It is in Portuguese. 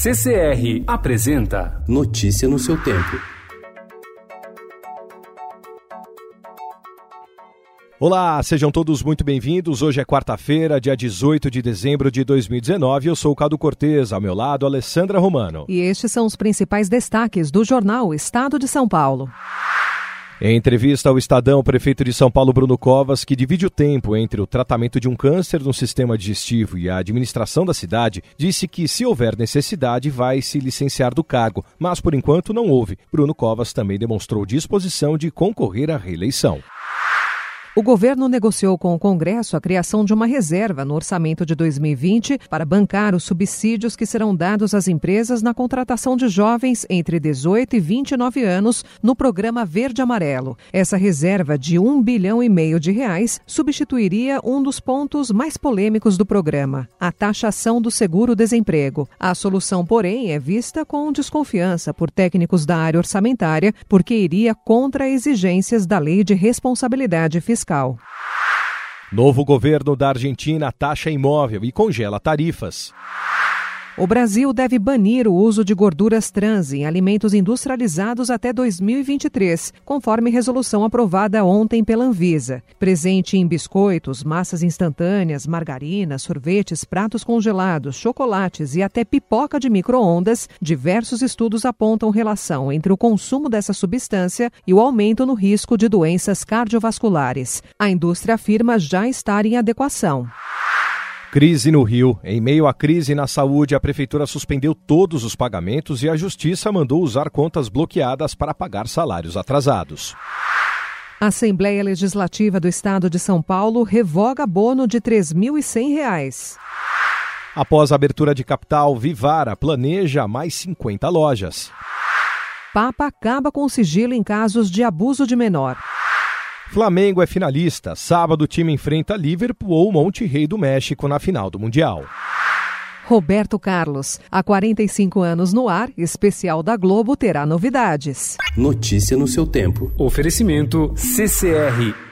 CCR apresenta Notícia no seu tempo. Olá, sejam todos muito bem-vindos. Hoje é quarta-feira, dia 18 de dezembro de 2019. Eu sou o Cado Cortez, ao meu lado, Alessandra Romano. E estes são os principais destaques do jornal Estado de São Paulo. Em entrevista ao Estadão, o prefeito de São Paulo, Bruno Covas, que divide o tempo entre o tratamento de um câncer no sistema digestivo e a administração da cidade, disse que, se houver necessidade, vai se licenciar do cargo, mas por enquanto não houve. Bruno Covas também demonstrou disposição de concorrer à reeleição. O governo negociou com o Congresso a criação de uma reserva no orçamento de 2020 para bancar os subsídios que serão dados às empresas na contratação de jovens entre 18 e 29 anos no programa Verde Amarelo. Essa reserva de um bilhão e meio de reais substituiria um dos pontos mais polêmicos do programa, a taxação do seguro-desemprego. A solução, porém, é vista com desconfiança por técnicos da área orçamentária, porque iria contra exigências da Lei de Responsabilidade Fiscal fiscal. Novo governo da Argentina taxa imóvel e congela tarifas. O Brasil deve banir o uso de gorduras trans em alimentos industrializados até 2023, conforme resolução aprovada ontem pela Anvisa. Presente em biscoitos, massas instantâneas, margarinas, sorvetes, pratos congelados, chocolates e até pipoca de micro-ondas, diversos estudos apontam relação entre o consumo dessa substância e o aumento no risco de doenças cardiovasculares. A indústria afirma já estar em adequação. Crise no Rio. Em meio à crise na saúde, a prefeitura suspendeu todos os pagamentos e a justiça mandou usar contas bloqueadas para pagar salários atrasados. A Assembleia Legislativa do Estado de São Paulo revoga bono de R$ 3.100. Após a abertura de capital, Vivara planeja mais 50 lojas. Papa acaba com sigilo em casos de abuso de menor. Flamengo é finalista. Sábado o time enfrenta Liverpool ou Monte Rei do México na final do Mundial. Roberto Carlos, há 45 anos no ar, especial da Globo terá novidades. Notícia no seu tempo. Oferecimento CCR